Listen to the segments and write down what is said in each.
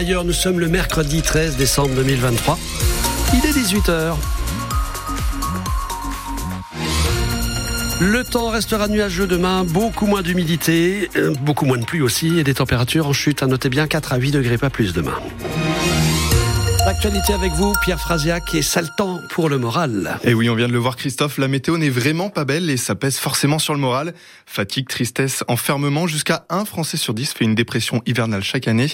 D'ailleurs, nous sommes le mercredi 13 décembre 2023. Il est 18h. Le temps restera nuageux demain, beaucoup moins d'humidité, euh, beaucoup moins de pluie aussi et des températures en chute. À noter bien 4 à 8 degrés, pas plus demain. L'actualité avec vous, Pierre Frasiac, et sale temps pour le moral. Et oui, on vient de le voir, Christophe, la météo n'est vraiment pas belle et ça pèse forcément sur le moral. Fatigue, tristesse, enfermement, jusqu'à un Français sur 10 fait une dépression hivernale chaque année.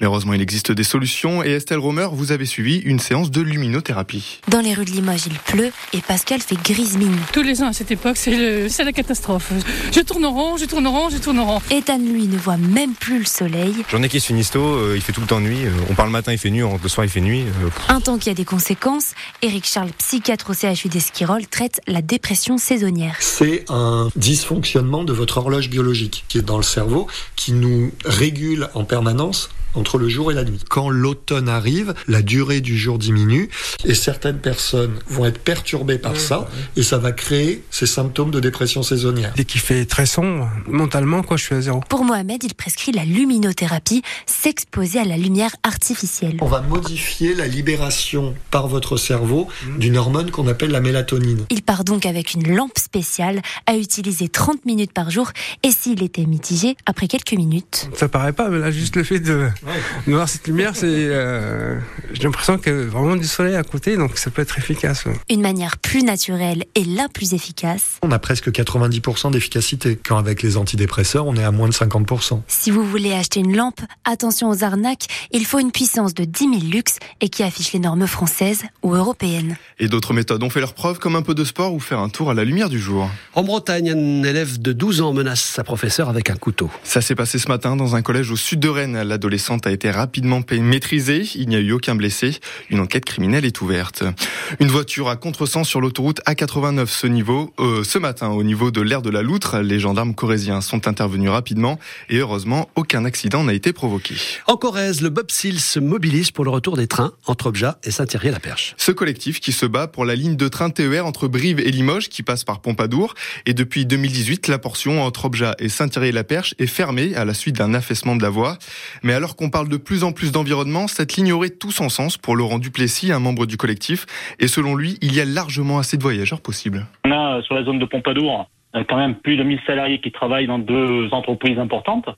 Mais heureusement, il existe des solutions et Estelle Romer, vous avez suivi une séance de luminothérapie. Dans les rues de Limoges, il pleut et Pascal fait grise mine. Tous les ans à cette époque, c'est la catastrophe. Je tourne en rond, je tourne en rond, je tourne en rond. Ethan, lui, ne voit même plus le soleil. J'en ai qui se finissent tôt, euh, il fait tout le temps nuit. Euh, on parle le matin, il fait nuit, le soir, il fait nuit. Euh, un temps qui a des conséquences. Éric Charles, psychiatre au CHU d'Esquirol, traite la dépression saisonnière. C'est un dysfonctionnement de votre horloge biologique qui est dans le cerveau, qui nous régule en permanence entre le jour et la nuit. Quand l'automne arrive, la durée du jour diminue et certaines personnes vont être perturbées par ça et ça va créer ces symptômes de dépression saisonnière. Dès qu'il fait très sombre, mentalement, quoi, je suis à zéro. Pour Mohamed, il prescrit la luminothérapie, s'exposer à la lumière artificielle. On va modifier la libération par votre cerveau mmh. d'une hormone qu'on appelle la mélatonine. Il part donc avec une lampe spéciale à utiliser 30 minutes par jour et s'il était mitigé, après quelques minutes. Ça paraît pas, mais là, juste le fait de voir cette lumière, c'est, euh, j'ai l'impression qu'il y a vraiment du soleil à côté, donc ça peut être efficace. Une manière plus naturelle et la plus efficace. On a presque 90% d'efficacité, quand avec les antidépresseurs, on est à moins de 50%. Si vous voulez acheter une lampe, attention aux arnaques, il faut une puissance de 10 000 lux et qui affiche les normes françaises ou européennes. Et d'autres méthodes ont fait leur preuve, comme un peu de sport ou faire un tour à la lumière du jour. En Bretagne, un élève de 12 ans menace sa professeure avec un couteau. Ça s'est passé ce matin dans un collège au sud de Rennes. A été rapidement maîtrisée. Il n'y a eu aucun blessé. Une enquête criminelle est ouverte. Une voiture à contresens sur l'autoroute A89 ce niveau, euh, ce matin au niveau de l'aire de la Loutre. Les gendarmes corésiens sont intervenus rapidement et heureusement aucun accident n'a été provoqué. En Corrèze, le Bobsil se mobilise pour le retour des trains entre Obja et Saint-Thierry-la-Perche. Ce collectif qui se bat pour la ligne de train TER entre Brive et Limoges qui passe par Pompadour et depuis 2018 la portion entre Obja et Saint-Thierry-la-Perche est fermée à la suite d'un affaissement de la voie. Mais alors qu'on parle de plus en plus d'environnement, cette ligne aurait tout son sens pour Laurent Duplessis, un membre du collectif. Et selon lui, il y a largement assez de voyageurs possibles. On a sur la zone de Pompadour euh, quand même plus de 1000 salariés qui travaillent dans deux entreprises importantes.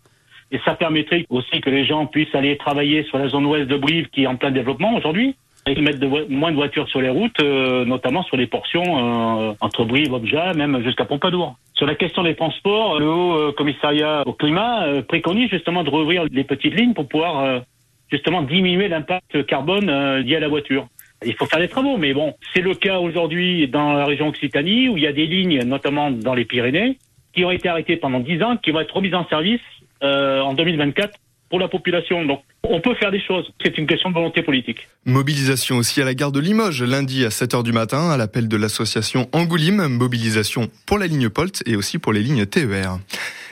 Et ça permettrait aussi que les gens puissent aller travailler sur la zone ouest de Brive qui est en plein développement aujourd'hui. Et mettre moins de voitures sur les routes, euh, notamment sur les portions euh, entre Brive, Obja, même jusqu'à Pompadour. Sur la question des transports, le Haut Commissariat au Climat préconise justement de rouvrir les petites lignes pour pouvoir justement diminuer l'impact carbone euh, lié à la voiture. Il faut faire des travaux, mais bon, c'est le cas aujourd'hui dans la région Occitanie où il y a des lignes, notamment dans les Pyrénées, qui ont été arrêtées pendant 10 ans, qui vont être remises en service euh, en 2024 pour la population. Donc, on peut faire des choses. C'est une question de volonté politique. Mobilisation aussi à la gare de Limoges, lundi à 7h du matin, à l'appel de l'association Angoulime. Mobilisation pour la ligne Polt et aussi pour les lignes TER.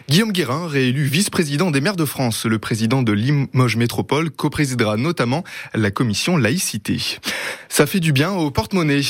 Guillaume Guérin, réélu vice-président des maires de France, le président de Limoges Métropole, co-présidera notamment la commission laïcité. Ça fait du bien au porte-monnaie.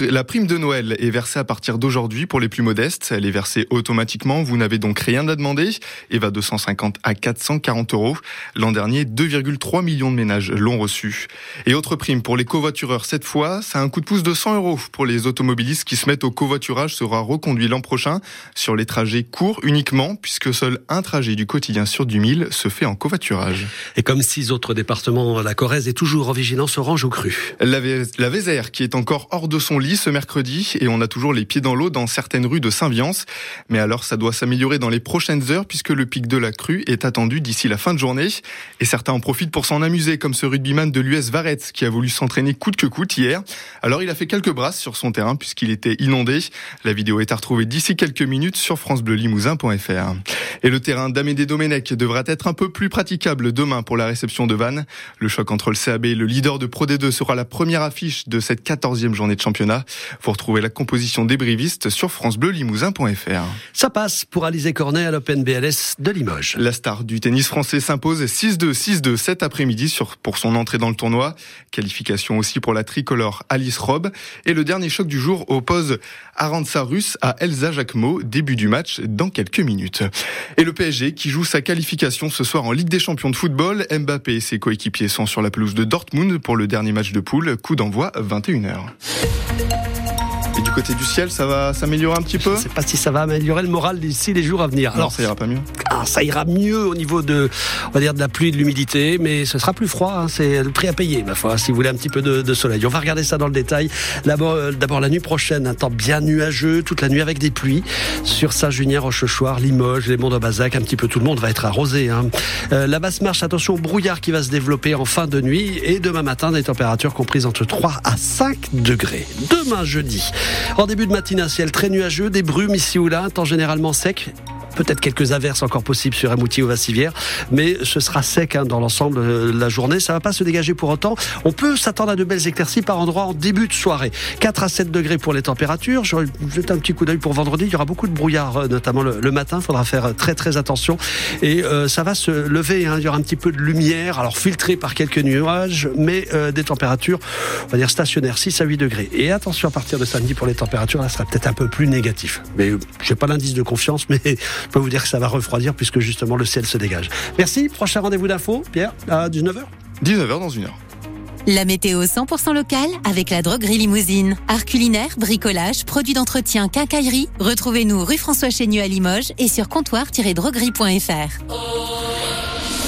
La prime de Noël est versée à partir d'aujourd'hui pour les plus modestes. Elle est versée automatiquement. Vous n'avez donc rien à demander et va de 150 à 440 euros. L'an dernier, 2,3 millions de ménages l'ont reçu. Et autre prime pour les covoitureurs cette fois, ça a un coup de pouce de 100 euros pour les automobilistes qui se mettent au covoiturage sera reconduit l'an prochain sur les trajets courts uniquement puisque que seul un trajet du quotidien sur du 1000 se fait en covoiturage. Et comme six autres départements, la Corrèze est toujours en vigilance orange au cru. La, la Vézère qui est encore hors de son lit ce mercredi et on a toujours les pieds dans l'eau dans certaines rues de Saint-Viance. Mais alors ça doit s'améliorer dans les prochaines heures puisque le pic de la crue est attendu d'ici la fin de journée. Et certains en profitent pour s'en amuser comme ce rugbyman de l'US Varette qui a voulu s'entraîner coûte que coûte hier. Alors il a fait quelques brasses sur son terrain puisqu'il était inondé. La vidéo est à retrouver d'ici quelques minutes sur francebleulimousin.fr. Et le terrain d'Amédée Domenech devra être un peu plus praticable demain pour la réception de Vannes. Le choc entre le CAB et le leader de Pro D2 sera la première affiche de cette 14e journée de championnat. Vous retrouvez la composition des brivistes sur francebleulimousin.fr. Ça passe pour Alizé Cornet à l'Open BLS de Limoges. La star du tennis français s'impose 6-2, 6-2 cet après-midi pour son entrée dans le tournoi. Qualification aussi pour la tricolore Alice Robb. Et le dernier choc du jour oppose Aranza Russe à Elsa Jacquemot, début du match dans quelques minutes. Et le PSG qui joue sa qualification ce soir en Ligue des Champions de football. Mbappé et ses coéquipiers sont sur la pelouse de Dortmund pour le dernier match de poule. Coup d'envoi 21h. Et du côté du ciel, ça va s'améliorer un petit peu Je sais pas si ça va améliorer le moral d'ici les jours à venir. Alors ça ira pas mieux. Ah, ça ira mieux au niveau de, on va dire, de la pluie, de l'humidité, mais ce sera plus froid. hein. C'est le prix à payer, ma foi, si vous voulez un petit peu de, de soleil. On va regarder ça dans le détail. D'abord, euh, d'abord la nuit prochaine, un temps bien nuageux, toute la nuit avec des pluies sur Saint-Junien, Rochechouart, Limoges, les monts de Bazac, un petit peu tout le monde va être arrosé. hein. Euh, la basse marche, attention au brouillard qui va se développer en fin de nuit et demain matin des températures comprises entre 3 à 5 degrés. Demain jeudi, en début de matinée, un ciel très nuageux, des brumes ici ou là, un temps généralement sec. Peut-être quelques averses encore possibles sur Amouti ou Vassivière, mais ce sera sec hein, dans l'ensemble euh, de la journée. Ça va pas se dégager pour autant. On peut s'attendre à de belles éclaircies par endroits en début de soirée. 4 à 7 degrés pour les températures. Je jette un petit coup d'œil pour vendredi. Il y aura beaucoup de brouillard, euh, notamment le, matin. Il faudra faire euh, très très attention. Et euh, ça va se lever. hein. Il y aura un petit peu de lumière, alors filtrée par quelques nuages, mais euh, des températures, on va dire stationnaires, 6 à 8 degrés. Et attention à partir de samedi pour les températures, là, ça sera peut-être un peu plus négatif. Mais euh, j'ai pas l'indice de confiance, mais je peux vous dire que ça va refroidir puisque justement le ciel se dégage. Merci. Prochain rendez-vous d'info, Pierre, à 19h. 19h dans une heure. La météo 100% locale avec la droguerie Limousine. Art culinaire, bricolage, produits d'entretien, quincaillerie. Retrouvez-nous rue François Chénieux à Limoges et sur comptoir-droguerie.fr.